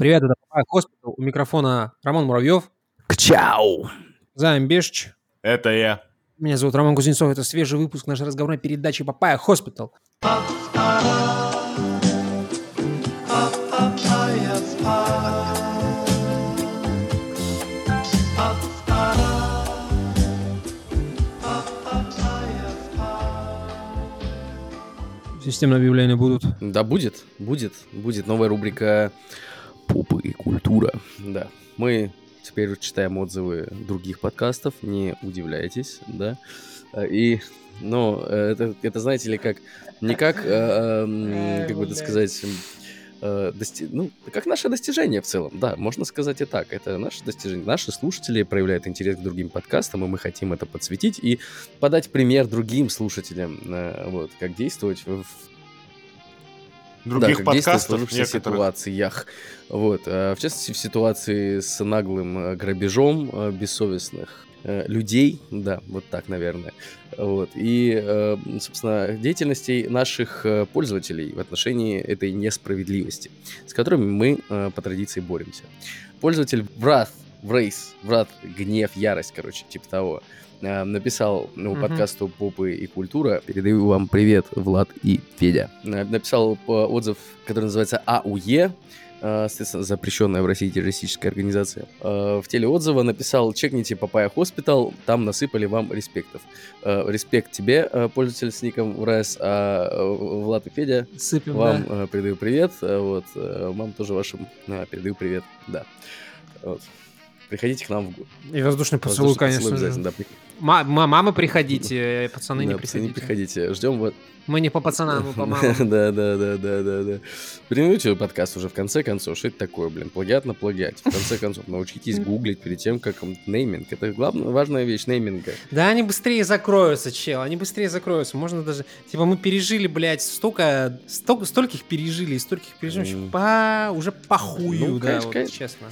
Привет, это Папа Хоспитал. У микрофона Роман Муравьев. Кчау! Займ Бешч. Это я. Меня зовут Роман Кузнецов. Это свежий выпуск нашей разговорной передачи Папая Хоспитал. Системные объявления будут. Да, будет, будет, будет новая рубрика «Попы и культура». Да, мы теперь читаем отзывы других подкастов, не удивляйтесь, да. И, ну, это, это знаете ли, как, не как, э, эм, как бы это сказать, э, дости- ну, как наше достижение в целом, да, можно сказать и так. Это наше достижение. Наши слушатели проявляют интерес к другим подкастам, и мы хотим это подсветить и подать пример другим слушателям, э, вот, как действовать в, Других да, как в подкастов сложившихся некоторых. ситуациях. Вот, э, в частности, в ситуации с наглым э, грабежом э, бессовестных людей, да, вот так, наверное. Вот. И, собственно, деятельностей наших пользователей в отношении этой несправедливости, с которыми мы по традиции боремся. Пользователь Wrath, Wraith, Wrath, гнев, ярость, короче, типа того, э, написал ну, подкасту «Попы и культура». Передаю вам привет, Влад и Федя. Э, Написал э, отзыв, который называется АУЕ, соответственно, запрещенная в России террористическая организация. В теле отзыва написал «Чекните Papaya Hospital, там насыпали вам респектов». Респект тебе, пользователь с ником ВРС, а Влад и Федя, Сыпем, вам да. передаю привет, вот, вам тоже вашим передаю привет, да. Вот. Приходите к нам в. И воздушный поцелуй, конечно же. да, мамы приходите, э, пацаны не да, пацаны, приходите. приходите. Ждем вот. Мы не по пацанам, мы по мамам. Да, да, да, да, да, да. Переименуйте подкаст уже в конце концов. Что это такое, блин? Плагиат на плагиате. В конце концов, научитесь гуглить перед тем, как нейминг. Это главная, важная вещь нейминга. Да, они быстрее закроются, чел, они быстрее закроются. Можно даже... Типа мы пережили, блядь, столько... столько стольких пережили и стольких по... уже похую, Ну, да, вот честно.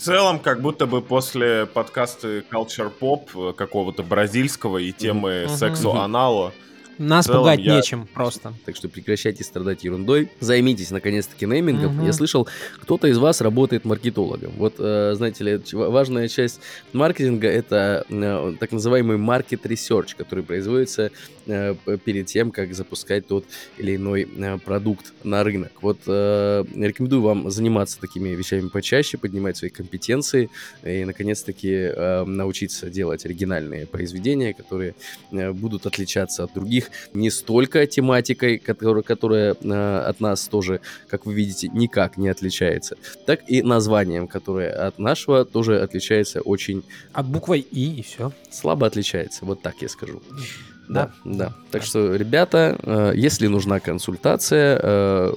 В целом, как будто бы после подкаста Culture Pop какого-то бразильского и темы Мгм. сексу анало, Нас целом пугать я- нечем просто. Так что прекращайте страдать ерундой. Займитесь, наконец-таки, неймингом. Мгм. Я слышал, кто-то из вас работает маркетологом. Вот, э, знаете ли, важная часть маркетинга — это э, так называемый market research, который производится э, перед тем, как запускать тот или иной продукт на рынок. Вот рекомендую вам заниматься такими вещами почаще, поднимать свои компетенции и, наконец-таки, научиться делать оригинальные произведения, которые будут отличаться от других не столько тематикой, которая, которая э, от нас тоже, как вы видите, никак не отличается, так и названием, которое от нашего тоже отличается очень От буквой И и все. слабо отличается, вот так я скажу. Да. Да, да. Так что, ребята, э, если нужна консультация, э,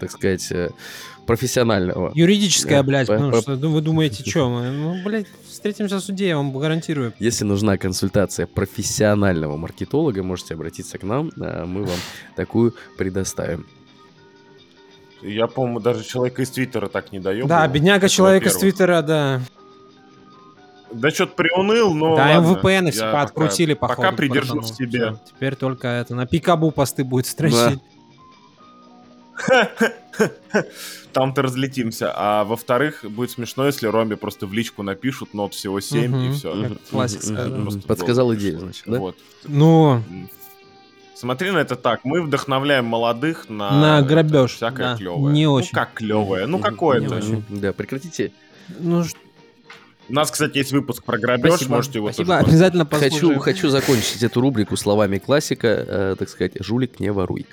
так сказать, э, профессионального Юридическая, блядь, по- потому по- что ну, вы думаете, что мы? Ну, блядь, встретимся в суде, я вам гарантирую. Если нужна консультация профессионального маркетолога, можете обратиться к нам, э, мы вам такую предоставим. я, по-моему, даже человека из Твиттера так не даем. Да, бедняга Это человек из. Твиттера, да. Да что-то приуныл, но да, ладно. VPN все пока- пооткрутили, походу. Пока придержу в себе. Всё, Теперь только это, на пикабу посты будет строчить. Там-то разлетимся. А во-вторых, будет смешно, если Ромбе просто в личку напишут нот всего 7 Мгм. и все. Классика, Подсказал идею, значит, да? Вот. Ну, Смотри на это так. Мы вдохновляем молодых на, На это, грабеж, всякое да. клевое. Не ну, очень. как клевое? Ну, какое-то. Да, прекратите. ну, У нас, кстати, есть выпуск про грабеж, спасибо. можете его Спасибо, тоже обязательно Хочу, послушаем. хочу закончить эту рубрику словами классика, э, так сказать, «Жулик, не воруй».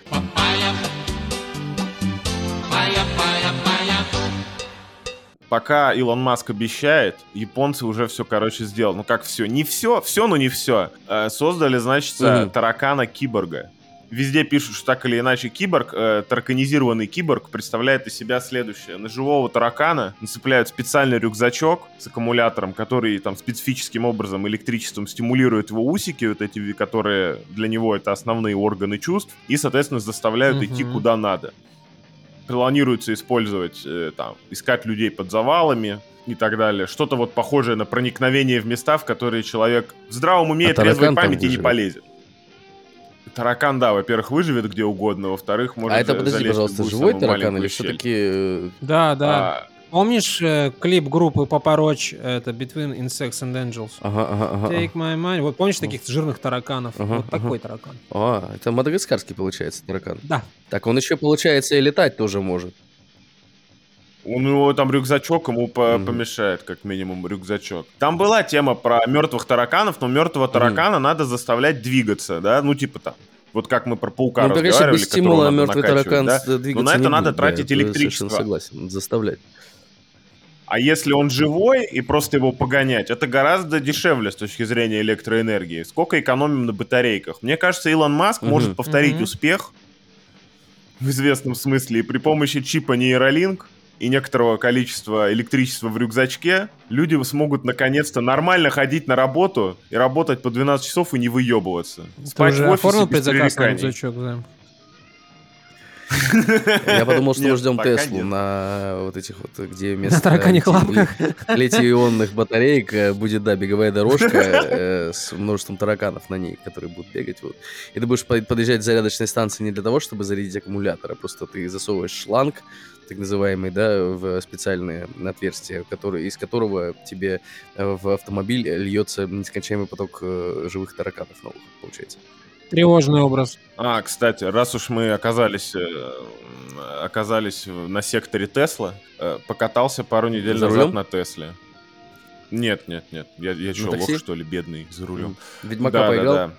Пока Илон Маск обещает, японцы уже все, короче, сделали. Ну как все? Не все, все, но не все. создали, значит, Мгм. таракана-киборга. Везде пишут, что так или иначе киборг, э, тараканизированный киборг представляет из себя следующее. На живого таракана нацепляют специальный рюкзачок с аккумулятором, который там специфическим образом электричеством стимулирует его усики, вот эти, которые для него это основные органы чувств, и, соответственно, заставляют Мгм. идти куда надо планируется использовать, э, там, искать людей под завалами и так далее. Что-то вот похожее на проникновение в места, в которые человек в здравом уме А трезвой памяти не полезет. таракан, да, во-первых, выживет где угодно, во-вторых, может А это, за- подожди, пожалуйста, живой таракан или все-таки... Да, да. А, Помнишь э, клип группы Папа Роч, это Between Insects and Angels? Ага, ага, ага. Take my money. Вот помнишь таких жирных тараканов? Ага, вот ага. такой таракан. А, это мадагаскарский, получается, таракан. Да. Так он еще, получается, и летать тоже может. У него там рюкзачок ему по- Мгм. помешает, как минимум, рюкзачок. Там была тема про мертвых тараканов, но мертвого таракана надо заставлять двигаться, да, ну типа там. Вот как мы про паука ну, конечно, разговаривали, без которого стимула мертвый таракан да? двигаться Но на это не надо будет, да, тратить я электричество. совершенно согласен, заставлять. А если он живой и просто его погонять, это гораздо дешевле с точки зрения электроэнергии. Сколько экономим на батарейках? Мне кажется, Илон Маск Мгм. может повторить Мгм. успех в известном смысле и при помощи чипа нейролинк и некоторого количества электричества в рюкзачке люди смогут наконец-то нормально ходить на работу и работать по 12 часов и не выебываться. Ты Спать уже в офисе оформил без предзаказ на рюкзачок, да? Я подумал, что мы ждем Теслу на вот этих вот, где вместо На тараканьих лапках. литий-ионных батареек э, будет, да, беговая дорожка э, с множеством тараканов на ней, которые будут бегать. Вот. И ты будешь под- подъезжать к зарядочной станции не для того, чтобы зарядить аккумулятор, а просто ты засовываешь шланг, так называемый, да, в специальное отверстие, который, из которого тебе э, в автомобиль льется нескончаемый поток живых тараканов новых, получается. Тревожный образ. А, кстати, раз уж мы оказались, э, оказались на секторе Тесла, э, покатался пару недель За назад рулем? на Тесле. Нет, нет, нет. Я, я что, такси? лох, что ли, бедный, за рулем? Ведьмака да, поиграл? да, да.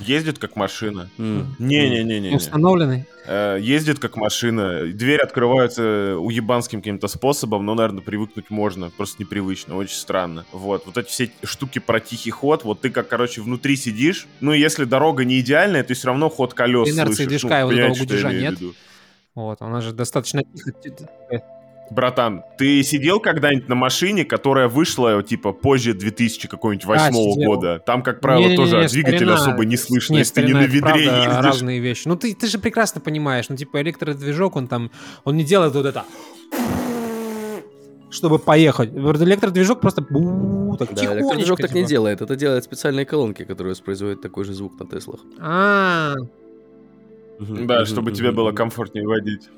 Ездит как машина. Не-не-не-не. Установленный. Э, Ездит как машина. Дверь открывается уебанским каким-то способом, но, наверное, привыкнуть можно. Просто непривычно, очень странно. Вот. Вот эти все штуки про тихий ход. Вот ты как, короче, внутри сидишь. Ну, если дорога не идеальная, ты все равно ход колес Инерции слышишь. движка и ну, вот этого гудежа нет? Вот, она же достаточно тихо. Братан, ты сидел когда-нибудь на машине, которая вышла, типа, позже 2000 какого-нибудь восьмого сидел. года? Там, как правило, Не-не-не, тоже от двигателя старина- особо не слышно, Нет, если ты не старина, на ведре правда ездишь. разные вещи. Ну, ты, ты же прекрасно понимаешь, ну, типа, электродвижок, он там, он не делает вот это чтобы поехать. Электродвижок просто бу, так Да, электродвижок так не типа. делает. Это делают специальные колонки, которые воспроизводят такой же звук на Теслах. А, Да, чтобы тебе было комфортнее водить.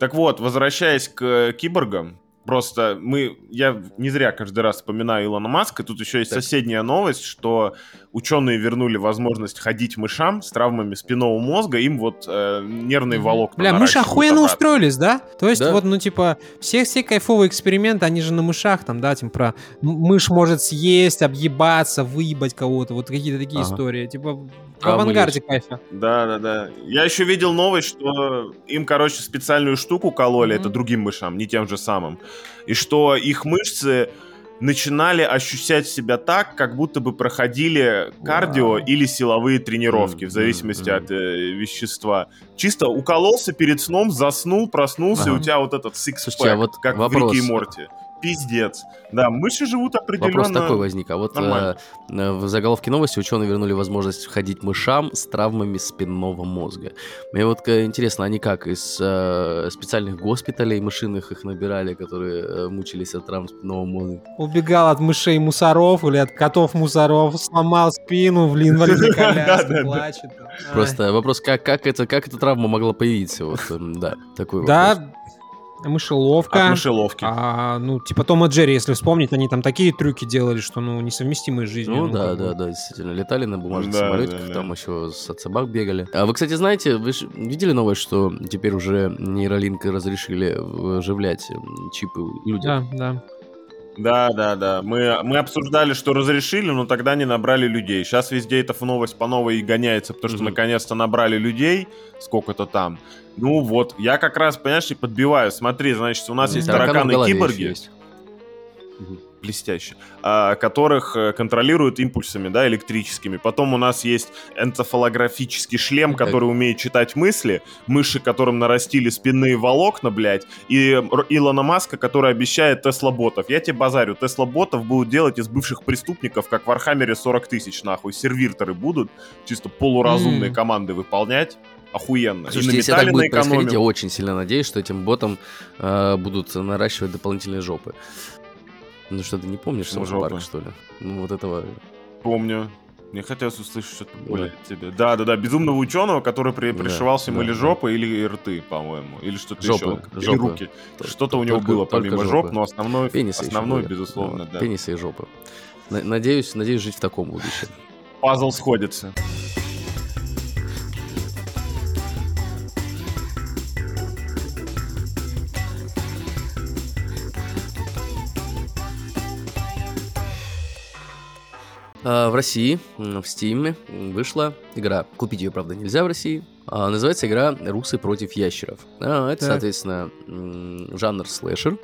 Так вот, возвращаясь к э, киборгам, просто мы, я не зря каждый раз вспоминаю Илона Маска, тут еще есть Так. соседняя новость, что ученые вернули возможность ходить мышам с травмами спинного мозга, им вот э, нервные волокна Бля, мыши охуенно обратно. устроились, да? То есть Да. вот, ну, типа, все, все кайфовые эксперименты, они же на мышах, там, да, типа, про м- мышь может съесть, объебаться, выебать кого-то, вот какие-то такие Ага. истории. Типа, в авангарде кайфа. Да, да, да. Я еще видел новость, что им, короче, специальную штуку кололи, Мгм. это другим мышам, не тем же самым. И что их мышцы начинали ощущать себя так, как будто бы проходили кардио Вау. или силовые тренировки, Мгм, в зависимости мгм. от э, вещества. Чисто укололся перед сном, заснул, проснулся, и Ага. у тебя вот этот сикспэк, Слушайте, а вот как вопрос. в Рике и Морти. Пиздец. Да, мыши живут определенно... Вопрос такой возник. А вот э, э, в заголовке новости ученые вернули возможность ходить мышам с травмами спинного мозга. Мне вот э, интересно, они как, из э, специальных госпиталей мышиных их набирали, которые э, мучились от травм спинного мозга? Убегал от мышей мусоров или от котов мусоров, сломал спину в инвалидной коляске, плачет. Просто вопрос, как, как, это, как эта травма могла появиться? Вот, да, такой вопрос. Да, мышеловка. От мышеловки. А, ну, типа Том и Джерри, если вспомнить, они там такие трюки делали, что, ну, несовместимые с жизнью. Ну да, как бы. да, да, действительно. Летали на бумажных Да, самолетиках, да, да. там еще с- от собак бегали. А вы, кстати, знаете, вы ж видели новость, что теперь уже нейролинк разрешили вживлять чипы людям? Да, да. Да, да, да. Мы, мы обсуждали, что разрешили, но тогда не набрали людей. Сейчас везде эта новость по новой и гоняется, потому что Мгм. наконец-то набрали людей, сколько-то там. Ну вот, я как раз, понимаешь, и подбиваю. Смотри, значит, у нас М, есть тараканы в голове еще тараканы-киборги, есть. Блестяще, а, которых э, контролируют импульсами, да, электрическими. Потом у нас есть энцефалографический шлем, который умеет читать мысли, мыши, которым нарастили спинные волокна, блядь, и Илона Маска, который обещает Тесла-ботов. Я тебе базарю, Тесла-ботов будут делать из бывших преступников, как в Архамере 40 тысяч, нахуй. Сервирторы будут чисто полуразумные М. команды выполнять. Охуенно. Слушайте, и если так будет происходить, я очень сильно надеюсь, что этим ботам э, будут наращивать дополнительные жопы. Ну что, ты не помнишь Саус жопы? Парк, что ли? Ну вот этого... Помню. Мне хотелось услышать что-то более тебе. Да, да, да. Безумного ученого, который при, Да, пришивал всем да, или да. жопы, или рты, по-моему. Или что-то Жопы, еще. Или жопы. руки. Т- Что-то у него только- было помимо жопы. жоп, но основной, Пенисы еще основной были. безусловно, Вот, да. Пенисы и жопы. На- Надеюсь, надеюсь жить в таком будущем. Пазл сходится. В России, в Steam вышла игра. Купить ее, правда, нельзя в России. А, Называется игра «Русы против ящеров». А, Это, Так. соответственно, жанр слэшер.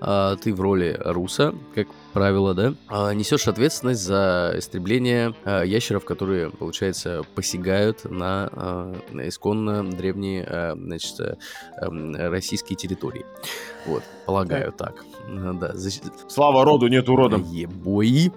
А, Ты в роли руса, как правило, да, а, несешь ответственность за истребление а, ящеров, которые, получается, посягают на, а, на исконно древние, а, значит, э, российские территории. Вот, полагаю так. А, Да, Слава роду, нет уродом. Ебой.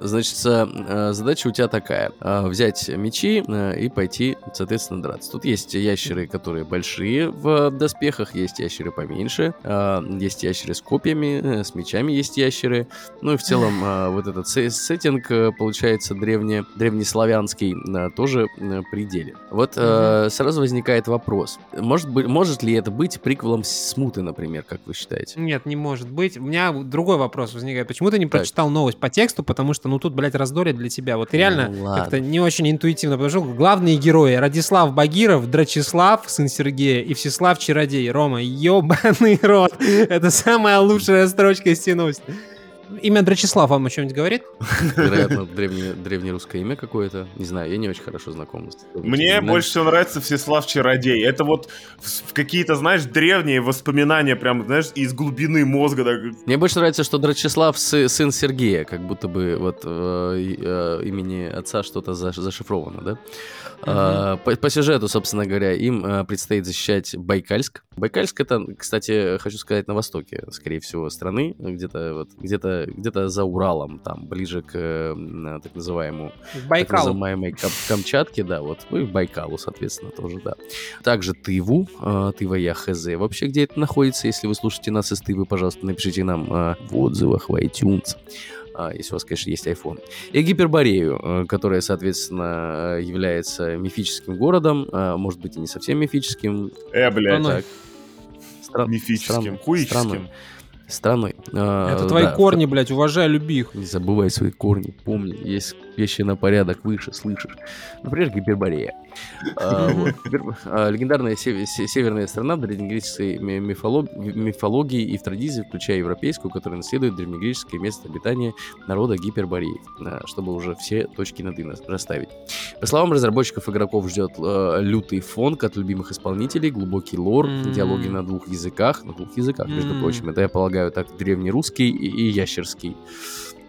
Значит, э, задача у тебя такая. э, Взять мечи э, и пойти, соответственно, драться. Тут есть ящеры, которые большие в доспехах, есть ящеры поменьше, э, есть ящеры с копьями, э, с мечами есть ящеры. Ну и в целом э, вот этот се- сеттинг, э, получается, древне, древнеславянский, э, тоже э, при деле. Вот э, сразу возникает вопрос. Может, быть, может ли это быть приквелом Смуты, например, как вы считаете? Нет, не может быть. У меня другой вопрос возникает. Почему ты не Так. прочитал новость по тексту? Потому что, ну, тут, блядь, раздорят для тебя. Вот ты реально Ну, как-то не очень интуитивно подошел. Главные герои Радислав Багиров, Драчеслав, сын Сергея, и Всеслав Чародей. Рома, ебаный рот. Это самая лучшая строчка из. Имя Драчеслав вам о чем-нибудь говорит? Вероятно, древнее, древнерусское имя какое-то. Не знаю, я не очень хорошо знаком с Мне именами. больше всего нравится Всеслав Чародей. Это вот какие-то, знаешь, древние воспоминания, прям, знаешь, из глубины мозга. Так, Мне больше нравится, что Драчеслав сы- сын Сергея, как будто бы вот э, э, имени отца что-то заш- зашифровано, да? А, по, по сюжету, собственно говоря, им э, предстоит защищать Байкальск. Байкальск это, кстати, хочу сказать, на востоке, скорее всего, страны, где-то вот где-то где-то за Уралом, там ближе к э, так называемому так Байкал. называемой Кам- Камчатке, да, вот, ну и Байкалу, соответственно, тоже, да. Также Тыву, э, Тыва я хз. Вообще, где это находится, если вы слушаете нас из Тывы, пожалуйста, напишите нам э, в отзывах в iTunes. А, если у вас, конечно, есть iPhone. И Гиперборею, э, которая, соответственно, э, является мифическим городом, может быть, и не совсем мифическим. э, блядь. Так. Стра- мифическим, стран- хуическим. Страной. А, Это твои да, корни, блядь, уважай, люби их. не забывай свои корни, помни, есть вещи на порядок выше, слышишь. Например, Гиперборея. А, а, Легендарная сев- се- северная страна в древнегреческой ми- мифолог- мифологии и в традиции, включая европейскую, которая наследует древнегреческое место обитания народа Гипербореев, а, чтобы уже все точки над «и» расставить. По словам разработчиков, игроков ждет э, лютый фонк от любимых исполнителей, глубокий лор, диалоги на двух языках, на двух языках, между прочим. Это, я полагаю, так древнерусский и ящерский.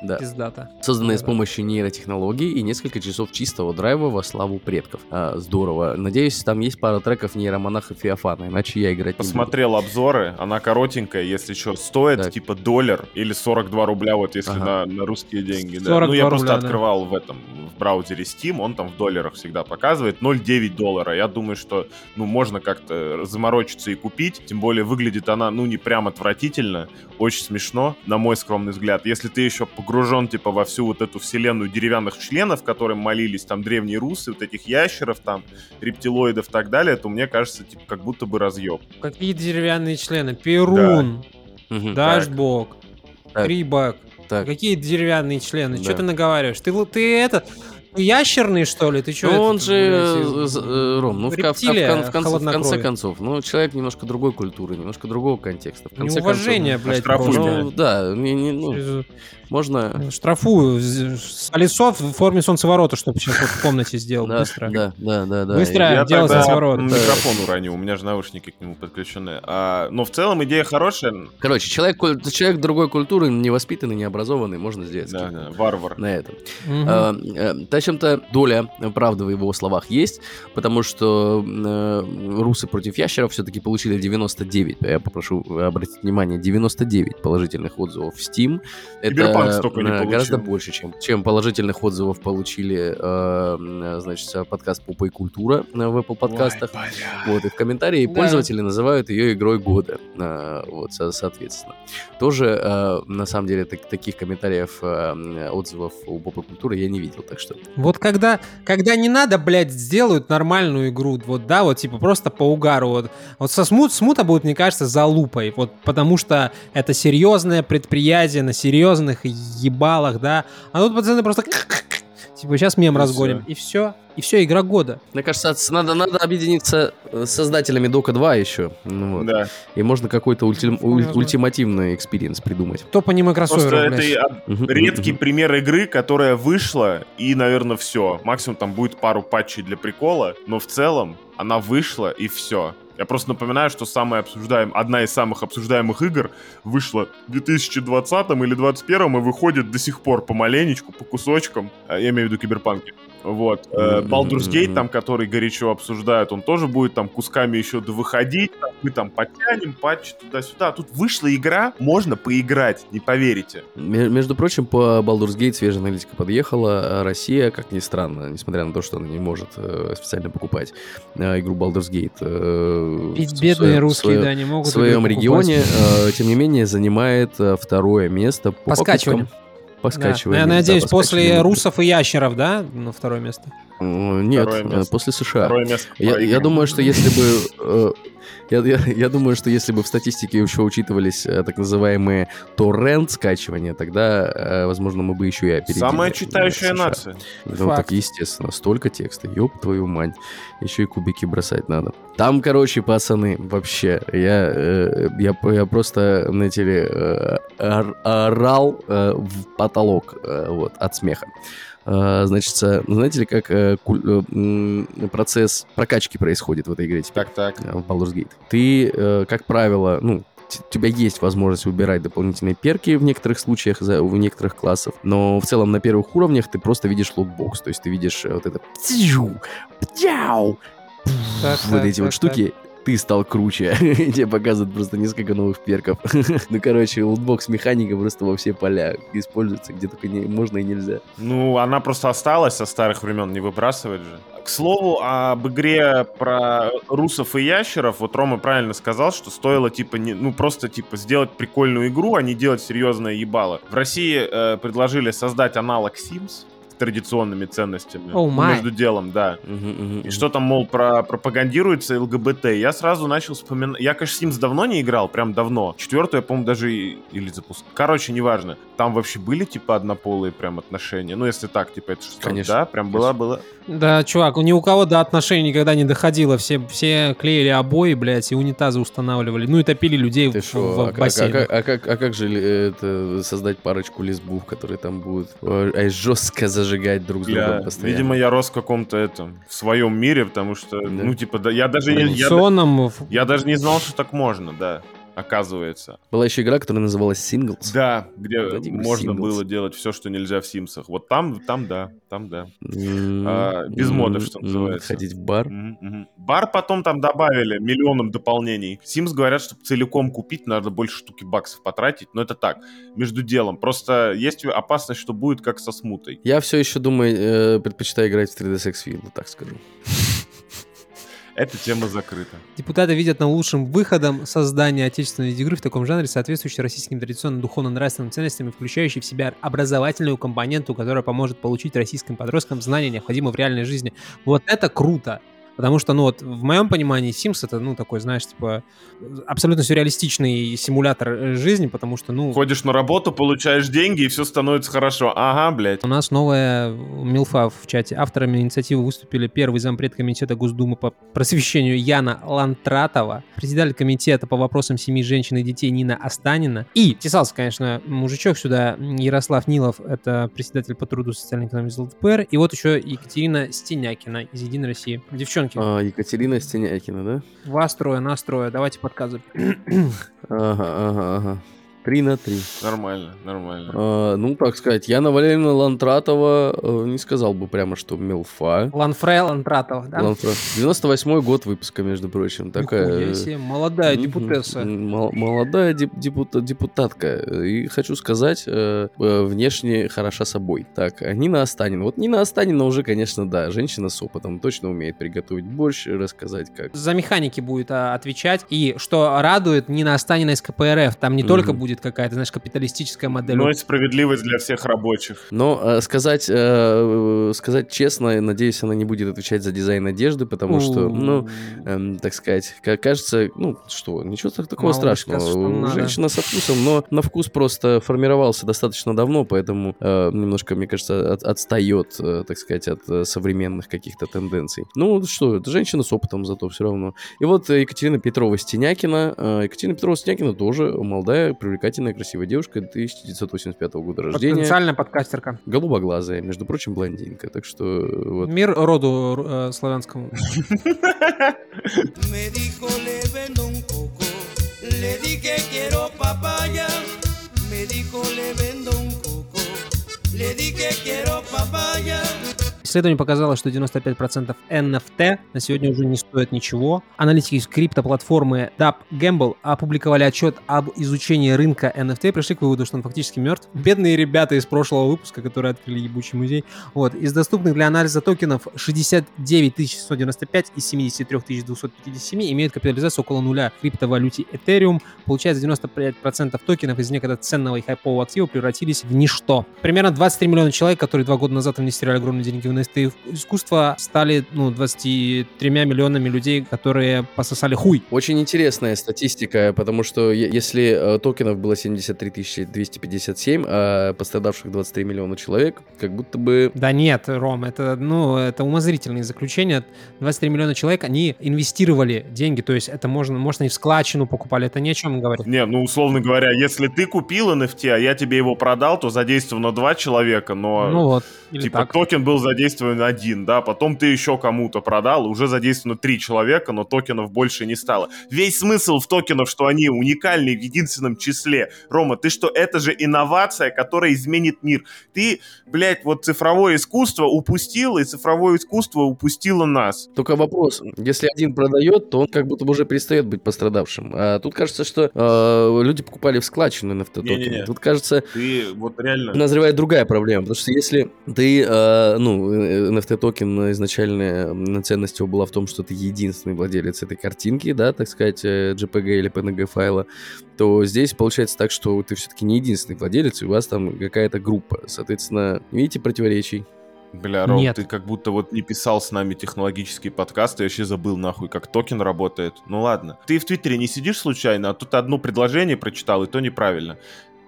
Да. Пиздата. Созданные с Да. помощью нейротехнологий и несколько часов чистого драйва во славу предков. А, здорово. Надеюсь, там есть пара треков нейромонаха Феофана, иначе я играть не буду. Посмотрел обзоры, она коротенькая, если что, стоит Так. типа доллар или 42 рубля, вот если Ага. на, на русские деньги. Да. 42 Ну, я просто рубля, да. открывал в этом, в браузере Steam, он там в долларах всегда показывает, 0,9 доллара. Я думаю, что, ну, можно как-то заморочиться и купить, тем более выглядит она, ну, не прям отвратительно, очень смешно, на мой скромный взгляд. Если ты еще погружен, типа, во всю вот эту вселенную деревянных членов, которым молились там древние русы, вот этих ящеров, там, рептилоидов и так далее, то мне кажется, типа, как будто бы разъеб. Какие деревянные члены? Перун, Мгм. Дашбок, Так. Крибак. Так. Какие деревянные члены? Что Да. ты наговариваешь? Ты, ты это... ты Ящерный, что ли? Ты что? Ну, он же, э, з- э, Ром, ну, в, в в конце, в конце концов, ну, человек немножко другой культуры, немножко другого контекста. В конце Неуважение, концов, блядь, просто. Ну, да, не- не- ну, можно... Штрафую. З- Солисов в форме солнцеворота, чтобы сейчас вот в комнате сделал. Да, Быстро. да, да, да, да. Быстро. Я тогда солнцеворот. микрофон уронил, у меня же наушники к нему подключены. А, но в целом идея хорошая. Короче, человек, человек другой культуры, невоспитанный, необразованный, можно сделать Да, да, варвар. на этом. Мгм. А, э, Та чем-то доля правды в его словах есть, потому что э, русы против ящеров все-таки получили 99, я попрошу обратить внимание, 99 положительных отзывов в Steam. Киберпанк Это столько не э, получил. гораздо больше, чем, чем положительных отзывов получили, э, э, значит, подкаст «Пупа и культура» э, в Apple подкастах. Ой. Вот, и в комментарии Да. пользователи называют ее игрой года. А, вот, со- соответственно. Тоже, а, на самом деле, так- таких комментариев, м, отзывов у попы культуры я не видел. Так что Вот когда, когда не надо, блядь, сделают нормальную игру, вот, да, вот, типа, просто по угару, вот. Вот со смут, смута будет, мне кажется, залупой, вот, потому что это серьезное предприятие на серьезных ебалах, да, а тут пацаны просто Типа, сейчас мем И разгоним, и все. И все, игра года. Мне кажется, надо, надо объединиться э, с создателями Дока 2 еще. Ну, вот. Да. И можно какой-то ультим- уль- ультимативный experience придумать. Топ аниме Просто кроссоверов, это и блядь. об- Мгм, редкий пример игры, которая вышла, и, наверное, все. Максимум там будет пару патчей для прикола, но в целом она вышла, и все. Я просто напоминаю, что самая обсуждаем, одна из самых обсуждаемых игр вышла в 2020 или 2021 и выходит до сих пор помаленечку, по кусочкам. А, Я имею в виду киберпанки. Вот. Э, Baldur's Gate, там, который горячо обсуждают, он тоже будет там кусками еще довыходить. Там, мы там потянем, патчи туда-сюда. Тут вышла игра, можно поиграть, не поверите. Ме- Между прочим, по Baldur's Gate свежая аналитика подъехала. а Россия, как ни странно, несмотря на то, что она не может э, специально покупать э, игру Baldur's Gate, Ведь в бедные своем- русские, своем- да, не в могут своем игры регионе, покупать. тем не менее, занимает второе место по, По скачиванию. покупкам. Да. По Ну. Я да, надеюсь, по после русов и ящеров, да, на второе место? Э, Нет, Второе э, место. после США. Второе место. Я, я думаю, что если бы... э, Я, я- я думаю, что если бы в статистике еще учитывались э, так называемые торрент скачивания, тогда, э, возможно, мы бы еще и опередили. Самая э, читающая США. нация. Ну, Факт. так естественно, столько текста, ёб твою мать. Еще и кубики бросать надо. Там, короче, пацаны, вообще, я, э, я, я просто, знаете ли, э, ор- орал э, в потолок э, вот, от смеха. Э, Значит, э, знаете ли, как э, э, процесс прокачки происходит в этой игре теперь? Так, так. э, в Baldur's Gate. Ты, как правило, ну, у тебя есть возможность выбирать дополнительные перки в некоторых случаях, за- в некоторых классов, но в целом на первых уровнях ты просто видишь лутбокс, то есть ты видишь вот это «Птю, птяу», Так, вот так, эти вот так, штуки, ты стал круче. Тебе показывают просто несколько новых перков. Ну, короче, лутбокс механика просто во все поля используется, где только не, можно и нельзя. Ну, она просто осталась со старых времен, не выбрасывать же. К слову, об игре про русов и ящеров, вот Рома правильно сказал, что стоило, типа, не, ну, просто, типа, сделать прикольную игру, а не делать серьезное ебало. В России э, предложили создать аналог Sims традиционными ценностями. Oh my. Между делом, да. Мгм, мгм, И мгм. что там, мол, про пропагандируется ЛГБТ. Я сразу начал вспоминать... Я, конечно, Sims давно не играл, прям давно. Четвертую, я, по-моему, даже и- или запускал. Короче, неважно. Там вообще были, типа, однополые прям отношения? Ну, если так, типа, это что? Конечно, Да, прям было, было. Да, чувак, ни у кого до отношений никогда не доходило. Все, все клеили обои, блядь, и унитазы устанавливали. Ну и топили людей Ты в, шо, в а, как- а бассейнах. как- а как, а как же ли это создать парочку лесбух, которые там будут э, жестко зажигать друг с Я- другом постоянно? видимо, я рос в каком-то этом, в своем мире, потому что, Да. ну, типа, да, я даже не... Я, в- я даже не знал, что так можно, да, оказывается. Была еще игра, которая называлась Singles. Да, где Вот эти можно Singles. было делать все, что нельзя в Симсах. Вот там, там, да, там, да. М, А, без мода, что м, называется. Ходить в бар. Мгм. Бар потом там добавили миллионом дополнений. Sims говорят, что целиком купить надо больше штуки баксов потратить, но это так, между делом. Просто есть опасность, что будет как со смутой. Я все еще думаю, э, предпочитаю играть в 3D Sex Field, так скажу. Эта тема закрыта. Депутаты видят наилучшим выходом создания отечественной игры в таком жанре, соответствующей российским традиционным духовно-нравственным ценностям и включающей в себя образовательную компоненту, которая поможет получить российским подросткам знания, необходимые в реальной жизни. Вот это круто! Потому что, ну вот, в моем понимании, Sims это, ну, такой, знаешь, типа, абсолютно сюрреалистичный симулятор э, жизни, потому что, ну, Ходишь на работу, получаешь деньги, и все становится хорошо. Ага, блядь. У нас новая Милфа в чате. Авторами инициативы выступили первый зампред комитета Госдумы по просвещению Яна Лантратова, председатель комитета по вопросам семьи, женщин и детей Нина Останина и тесался, конечно, мужичок сюда Ярослав Нилов, это председатель по труду социальной экономии ЛДПР, и вот еще Екатерина Стенякина из Единой России. Девчонки, А, Екатерина Стенякина, да? вас трое, нас трое, давайте подказывать. Ага, ага, ага. Три на три. Нормально, нормально. А, ну, так сказать, Яна Валерьевна Лантратова э, не сказал бы прямо, что милфа. Ланфре Лантратова, да? Лантра- 98 год выпуска, между прочим. Такая... Себе, молодая депутесса. Молодая деп- депута- депутатка. И хочу сказать, э, э, внешне хороша собой. Так, а Нина Останина. Вот Нина Останина уже, конечно, да, женщина с опытом. Точно умеет приготовить борщ, рассказать как. за механики будет а, отвечать. И что радует, Нина Останина из КПРФ. Там не только будет будет какая-то, знаешь, капиталистическая модель. Но и справедливость для всех рабочих. Но э, сказать, э, сказать честно, надеюсь, она не будет отвечать за дизайн одежды, потому что, ну, эм, так сказать, кажется, ну, что, ничего так- такого Малышка, страшного. что надо. Женщина со вкусом, но на вкус просто формировался достаточно давно, поэтому э, немножко, мне кажется, от- отстает, э, так сказать, от э, современных каких-то тенденций. Ну, что, это женщина с опытом зато все равно. И вот э, Екатерина Петрова-Стенякина. э, Екатерина Петрова-Стенякина тоже молодая, привлекательная, красивая девушка 1985 года рождения. Потенциальная подкастерка. Голубоглазая, между прочим, блондинка. Так что вот. Мир роду э, славянскому. Le dije quiero papaya. Me dijo le vendo un coco, le dije quiero papaya. Исследование показало, что 95% NFT на сегодня уже не стоят ничего. Аналитики криптоплатформы Dap Gamble опубликовали отчет об изучении рынка NFT и пришли к выводу, что он фактически мертв. Бедные ребята из прошлого выпуска, которые открыли ебучий музей. Вот. Из доступных для анализа токенов 69 195 из 73 257 имеют капитализацию около нуля в криптовалюте Ethereum. Получается, 95% токенов из некогда ценного и хайпового актива превратились в ничто. Примерно 23 миллиона человек, которые два года назад инвестировали огромные деньги в NFT искусство, стали ну, 23 миллионами людей, которые пососали хуй. Очень интересная статистика, потому что если э, токенов было 73 257, а пострадавших 23 миллиона человек, как будто бы... Да нет, Ром, это, ну, это умозрительные заключения. 23 миллиона человек, они инвестировали деньги, то есть это можно, можно и в складчину покупали, это ни о чем говорит. Не, ну, условно говоря, если ты купил NFT, а я тебе его продал, то задействовано два человека, но... Ну вот, или Типа так. токен был задействован один, да, потом ты еще кому-то продал, уже задействовано три человека, но токенов больше не стало. Весь смысл в токенах, что они уникальны в единственном числе. Рома, ты что, это же инновация, которая изменит мир. Ты, блядь, вот цифровое искусство упустил, и цифровое искусство упустило нас. Только вопрос, если один продает, то он как будто бы уже перестает быть пострадавшим. А тут кажется, что э, люди покупали в складчину NFT токены. Тут кажется, Ты вот реально... назревает другая проблема, потому что если ты, э, ну, э, NFT токен изначальная ценность его была в том, что ты единственный владелец этой картинки, да, так сказать, э, JPG или PNG файла, то здесь получается так, что ты все-таки не единственный владелец, и у вас там какая-то группа. Соответственно, видите противоречий? Бля, Ром, Нет. ты как будто вот не писал с нами технологический подкаст, я вообще забыл нахуй, как токен работает. Ну ладно. Ты в Твиттере не сидишь случайно, а тут одно предложение прочитал, и то неправильно.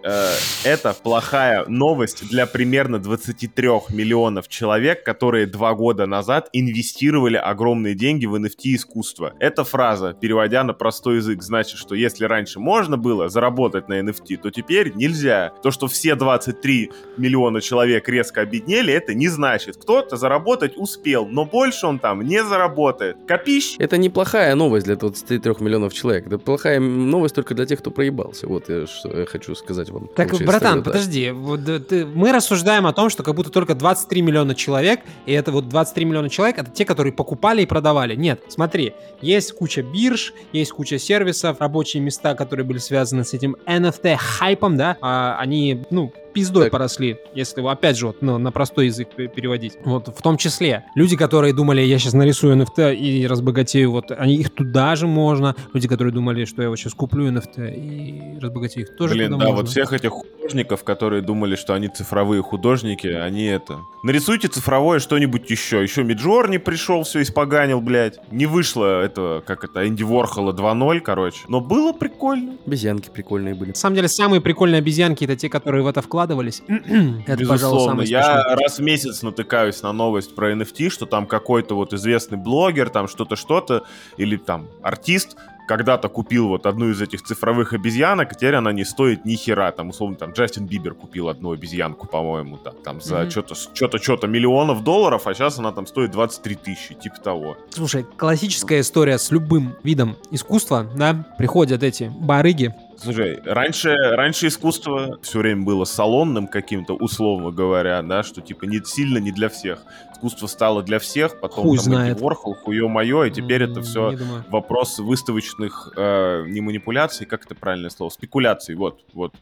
Э, Это плохая новость для примерно 23 миллионов человек, которые два года назад инвестировали огромные деньги в NFT искусство. Эта фраза, переводя на простой язык, значит, что если раньше можно было заработать на NFT, то теперь нельзя. То, что все 23 миллиона человек резко обеднели, это не значит. Кто-то заработать успел, но больше он там не заработает. Копищ? Это неплохая новость для 23 миллионов человек. Это плохая новость только для тех, кто проебался. Вот я, что я хочу сказать вам. Так, Очень братан, строго, да. подожди, вот, ты- мы рассуждаем о том, что как будто только 23 миллиона человек, и это вот 23 миллиона человек, это те, которые покупали и продавали. Нет, смотри, есть куча бирж, есть куча сервисов, рабочие места, которые были связаны с этим NFT-хайпом, да, а, они, ну, пиздой Так. поросли, если, опять же, вот, ну, на простой язык пе- переводить. Вот, в том числе. Люди, которые думали, я сейчас нарисую NFT и разбогатею, вот, они, их туда же можно. Люди, которые думали, что я вот сейчас куплю NFT и разбогатею, их тоже Блин, туда да, можно. вот всех этих художников, которые думали, что они цифровые художники, они это... Нарисуйте цифровое что-нибудь еще. Еще Миджорни пришел, все испоганил, блядь. Не вышло этого, как это, Энди Ворхола 2.0, короче. Но было прикольно. Обезьянки прикольные были. На самом деле, самые прикольные обезьянки это те, которые в это вкладывались. это, пожалуй, Безусловно. самое Я смешное. раз в месяц натыкаюсь на новость про NFT, что там какой-то вот известный блогер, там что-то, что-то, или там артист когда-то купил вот одну из этих цифровых обезьянок, теперь она не стоит ни хера. Там, условно, там Джастин Бибер купил одну обезьянку, по-моему, там, там за Мгм. что-то, что-то, что-то миллионов долларов, а сейчас она там стоит 23 тысячи, типа того. Слушай, классическая история с любым видом искусства, да, приходят эти барыги, Слушай, раньше, раньше искусство все время было салонным каким-то, условно говоря, да, что типа не сильно не для всех. Искусство стало для всех, потом Хуй там знает. Энди Ворхол, хуе мое, и теперь это М, все вопрос выставочных э, не манипуляций, как это правильное слово, спекуляций, вот, вот.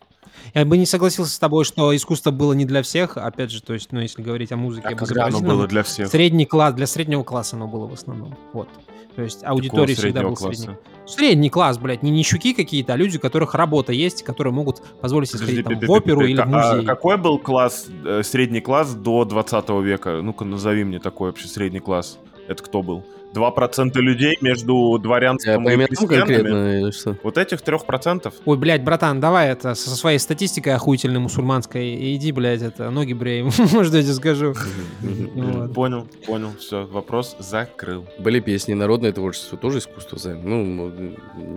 Я бы не согласился с тобой, что искусство было не для всех, опять же, то есть, ну, если говорить о музыке, А когда оно было для всех? Средний класс, для среднего класса оно было в основном. Вот. То есть аудитория всегда был класса? средний. Средний класс, блядь, не нищуки какие-то, а люди, у которых работа есть, которые могут позволить себе сходить там, в оперу или в а музей. какой был класс, э, средний класс до 20 века? Ну-ка, назови мне такой вообще средний класс. Это кто был? 2% людей между дворянством и крестьянами? конкретно или что? Вот этих 3%? Ой, блядь, братан, давай это со своей статистикой охуительной мусульманской иди, блядь, это ноги брей. Может, я тебе скажу. Понял, понял, все, вопрос закрыл. Были песни, народное творчество, тоже искусство, Займ. Ну,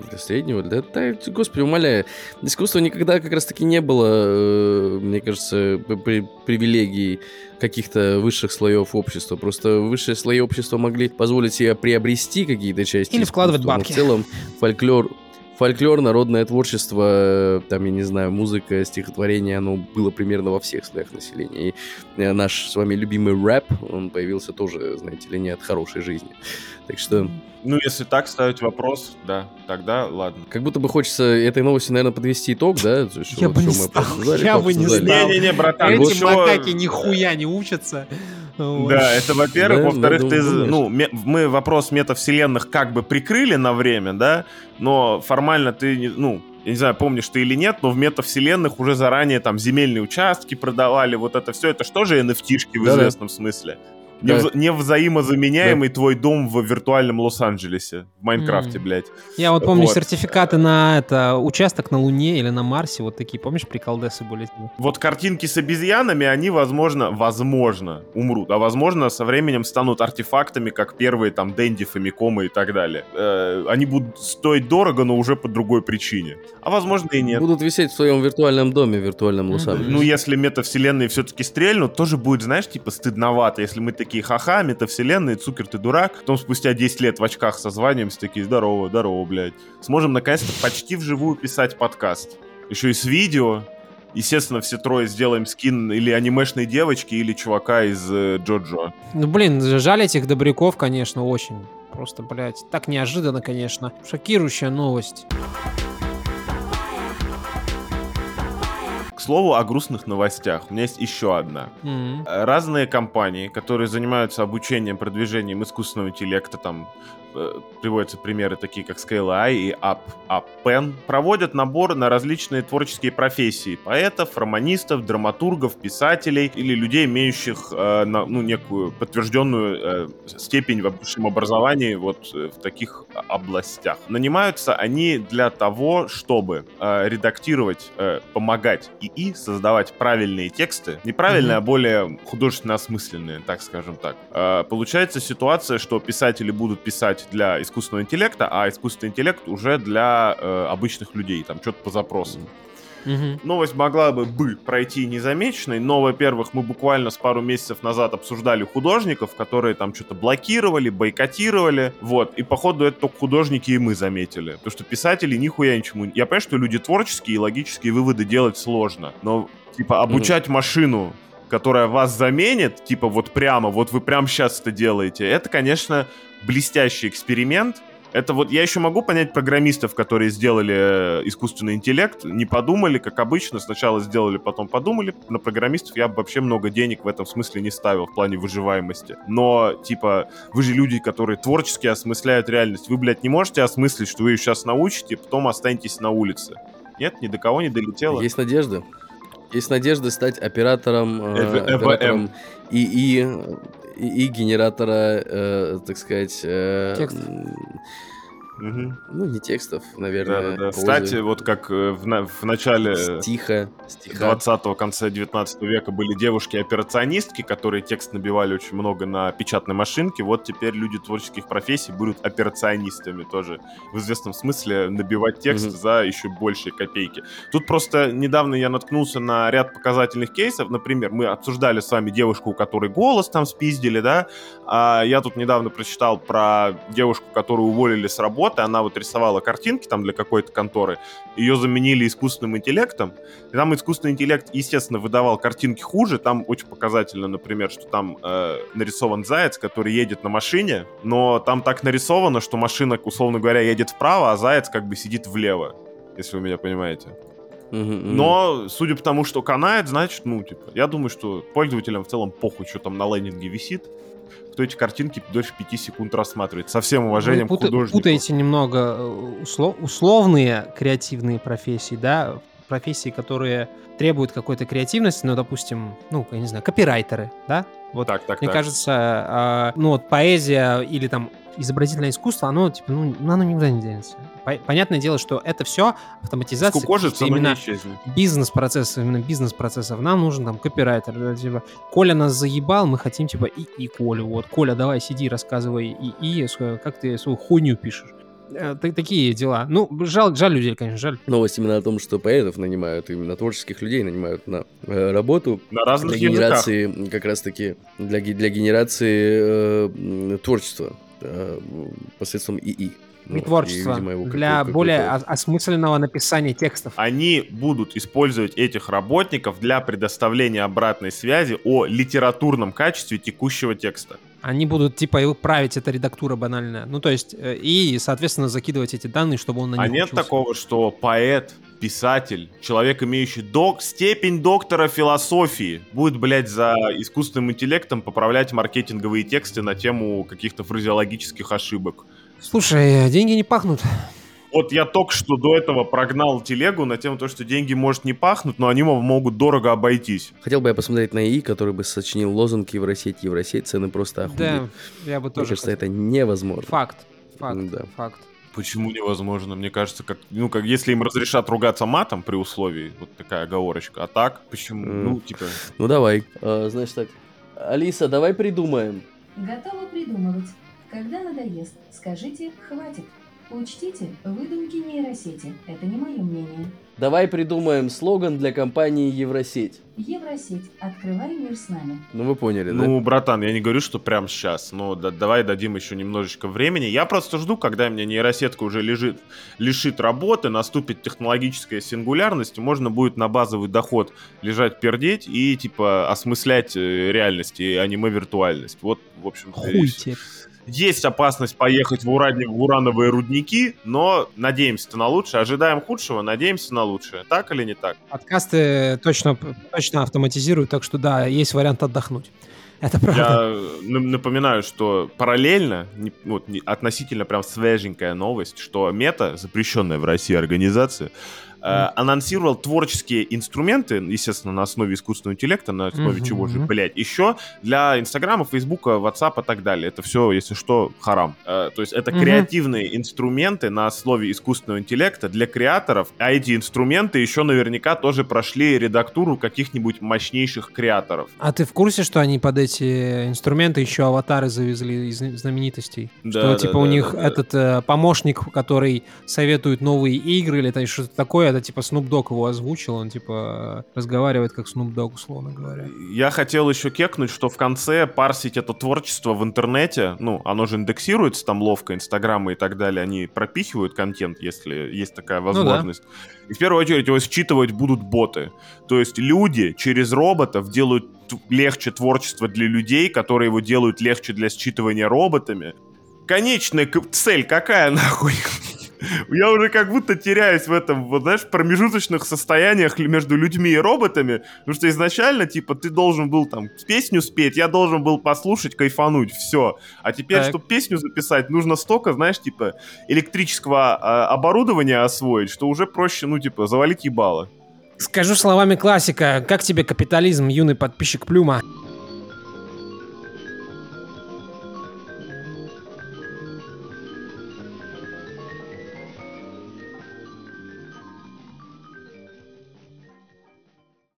для среднего, для... Да, господи, умоляю. Искусство никогда как раз-таки не было, э, мне кажется, п- при- привилегией каких-то высших слоев общества. Просто высшие слои общества могли позволить себе приобрести какие-то части Или вкладывать искусства, но бабки. в целом фольклор, фольклор, народное творчество, э, там, я не знаю, музыка, стихотворение, оно было примерно во всех слоях населения. И э, наш с вами любимый рэп, он появился тоже, знаете ли, не от хорошей жизни. Так что, Ну, если так ставить вопрос, да, тогда ладно. как будто бы хочется этой новости, наверное, подвести итог, да? Я бы не стал, я бы не стал. Не-не-не, братан, Эти макаки нихуя не учатся. Да, это во-первых. Во-вторых, ты, ну, мы вопрос метавселенных как бы прикрыли на время, да, но формально ты, ну, я не знаю, помнишь ты или нет, но в метавселенных уже заранее там земельные участки продавали, вот это все, это что же NFT-шки в известном смысле? Да. Невза- Невзаимозаменяемый твой дом в виртуальном Лос-Анджелесе, в Майнкрафте, М. блядь. Я вот помню Вот. сертификаты на это участок на Луне или на Марсе, вот такие, помнишь, приколдесы были? Вот картинки с обезьянами, они, возможно, возможно, умрут, а возможно, со временем станут артефактами, как первые там Дэнди, Фамикомы и так далее. Э, они будут стоить дорого, но уже по другой причине. А возможно и нет. Будут висеть в своем виртуальном доме, в виртуальном. Лос-Анджелесе. Ну, если метавселенные все-таки стрельнут, тоже будет, знаешь, типа стыдновато, если мы такие, ха-ха, метавселенные, Цукер, ты дурак. Потом спустя 10 лет в очках созваниваемся, такие, здорово, здорово, блядь. Сможем наконец-то почти вживую писать подкаст. Еще и с видео. Естественно, все трое сделаем скин или анимешной девочки, или чувака из э, Джоджо. Ну, блин, жаль этих добряков, конечно, очень. Просто, блядь, так неожиданно, конечно. Шокирующая новость. К слову о грустных новостях. У меня есть еще одна. Э, разные компании, которые занимаются обучением, продвижением искусственного интеллекта, там приводятся примеры такие, как Scale.ai и App, Appen, проводят набор на различные творческие профессии. Поэтов, романистов, драматургов, писателей или людей, имеющих э, на- ну, некую подтвержденную э, степень в высшем образовании вот э, в таких областях. Нанимаются они для того, чтобы э, редактировать, э, помогать ИИ создавать правильные тексты. Неправильные, Мгм. а более художественно осмысленные, так скажем так. Э, Получается ситуация, что писатели будут писать для искусственного интеллекта, а искусственный интеллект уже для э, обычных людей, там что-то по запросам. Мгм. Новость могла бы, бы пройти незамеченной, но, во-первых, мы буквально с пару месяцев назад обсуждали художников, которые там что-то блокировали, бойкотировали, вот, и походу это только художники и мы заметили, потому что писатели нихуя ничему... Я понимаю, что люди творческие и логические выводы делать сложно, но, типа, обучать машину которая вас заменит, типа вот прямо, вот вы прямо сейчас это делаете, это, конечно, блестящий эксперимент, это вот я еще могу понять программистов, которые сделали э, искусственный интеллект, не подумали, как обычно, сначала сделали, потом подумали. На программистов я бы вообще много денег в этом смысле не ставил в плане выживаемости. Но, типа, вы же люди, которые творчески осмысляют реальность. Вы, блядь, не можете осмыслить, что вы ее сейчас научите, потом останетесь на улице. Нет, ни до кого не долетело. Есть надежда. Есть надежда стать оператором, э, Э, э, оператором ИИ, ИИ генератора, э, так сказать... э, Текстов. Мгм. Ну, не текстов, Да, наверное. да, да. прозы. Кстати, вот как э, в, на- в начале Стиха. Стиха. 20-го, конце 19 века были девушки-операционистки, которые текст набивали очень много на печатной машинке. Вот теперь люди творческих профессий будут операционистами тоже. В известном смысле набивать текст Мгм. за еще большие копейки. Тут просто недавно я наткнулся на ряд показательных кейсов. Например, мы обсуждали с вами девушку, у которой голос там спиздили, да? А я тут недавно прочитал про девушку, которую уволили с работы. Она вот рисовала картинки там для какой-то конторы. Ее заменили искусственным интеллектом. И там искусственный интеллект, естественно, выдавал картинки хуже. Там очень показательно, например, что там э, нарисован заяц, который едет на машине, но там так нарисовано, что машина, условно говоря, едет вправо, а заяц как бы сидит влево, если вы меня понимаете. Но, судя по тому, что канает, значит, ну, типа, я думаю, что пользователям в целом похуй, что там на лендинге висит. Кто эти картинки дольше 5 секунд рассматривает. Со всем уважением Вы к пута- художнику. путаете немного э, усло- условные креативные профессии, да, профессии, которые требуют какой-то креативности, ну, допустим, ну, я не знаю, копирайтеры, да, вот Так, так, Мне так. кажется, а, ну вот поэзия или там изобразительное искусство, оно типа, ну, ну, оно никуда не денется. По- Понятное дело, что это все автоматизация Скукожится, именно исчезнет. бизнес-процессов, именно бизнес-процессов. Нам нужен там копирайтер. да, типа, Коля нас заебал, мы хотим типа и, и Колю. Вот, Коля, давай сиди, рассказывай и, и как ты свою хуйню пишешь. Э, та- Такие дела. Ну, жаль, жаль людей, конечно, жаль. Новость именно о том, что поэтов нанимают, именно творческих людей нанимают на э, работу На разных для языках. генерации, как раз-таки, для, для генерации э, творчества посредством ИИ. И Вот, творчество видимо, его для более осмысленного написания текстов. Они будут использовать этих работников для предоставления обратной связи о литературном качестве текущего текста. Они будут, типа, и править это редактура банальная. Ну, то есть, э, и, соответственно, закидывать эти данные, чтобы он на них А нет учился. такого, что поэт, писатель, человек, имеющий док, степень доктора философии, будет, блядь, за искусственным интеллектом поправлять маркетинговые тексты на тему каких-то фразеологических ошибок. Слушай, деньги не пахнут. Вот я только что до этого прогнал телегу на тему того, что деньги, может, не пахнут, но они мо- могут дорого обойтись. Хотел бы я посмотреть на ИИ, который бы сочинил лозунг Евросеть, Евросеть, цены просто Да, охуеть. я бы Мне тоже кажется, хотел. это невозможно. Факт. Факт. Да. Факт. Почему невозможно? Мне кажется, как, ну, как если им разрешат ругаться матом при условии, вот такая оговорочка. А так, почему? М. Ну, типа, Ну давай. А, значит так. Алиса, давай придумаем. Готовы придумывать. Когда надоест, скажите «хватит». Учтите, выдумки нейросети. Это не мое мнение. Давай придумаем слоган для компании Евросеть. Евросеть. Открывай мир с нами. Ну вы поняли, да? ну, братан, я не говорю, что прямо сейчас, но да- давай дадим еще немножечко времени. Я просто жду, когда у меня нейросетка уже лежит, лишит работы, наступит технологическая сингулярность, и можно будет на базовый доход лежать пердеть и, типа, осмыслять э, реальность и аниме-виртуальность. Вот, в общем Хуй тебе. Есть опасность поехать в, уране- в урановые рудники, но надеемся на лучшее. Ожидаем худшего, надеемся на лучшее. Так или не так? Подкасты точно, точно автоматизируют, так что да, есть вариант отдохнуть. Это правда. Я н- напоминаю, что параллельно, не- вот, не- относительно прям свеженькая новость, что Мета, запрещенная в России организация, э, анонсировал творческие инструменты, естественно, на основе искусственного интеллекта, на основе Мгм. чего же, блядь, еще для Инстаграма, Фейсбука, Ватсапа и так далее. Это все, если что, харам. Э, то есть это Мгм. креативные инструменты на основе искусственного интеллекта для креаторов, а эти инструменты еще наверняка тоже прошли редактуру каких-нибудь мощнейших креаторов. А ты в курсе, что они под эти инструменты еще аватары завезли из знаменитостей? Да, что да, типа да, у них да, да. этот э, помощник, который советует новые игры или что-то такое, это типа Snoop Dogg его озвучил, он типа разговаривает как Snoop Dogg, условно говоря. Я хотел еще кекнуть, что в конце парсить это творчество в интернете, ну, оно же индексируется там ловко, инстаграмы и так далее, они пропихивают контент, если есть такая возможность. И в первую очередь его считывать будут боты. То есть люди через роботов делают легче творчество для людей, которые его делают легче для считывания роботами. Конечная цель какая нахуй? Я уже как будто теряюсь в этом, вот знаешь, промежуточных состояниях между людьми и роботами, потому что изначально, типа, ты должен был там песню спеть, я должен был послушать, кайфануть, все. А теперь, Так. чтобы песню записать, нужно столько, знаешь, типа, электрического а, оборудования освоить, что уже проще, ну, типа, завалить ебало. Скажу словами классика, как тебе капитализм, юный подписчик Плюма?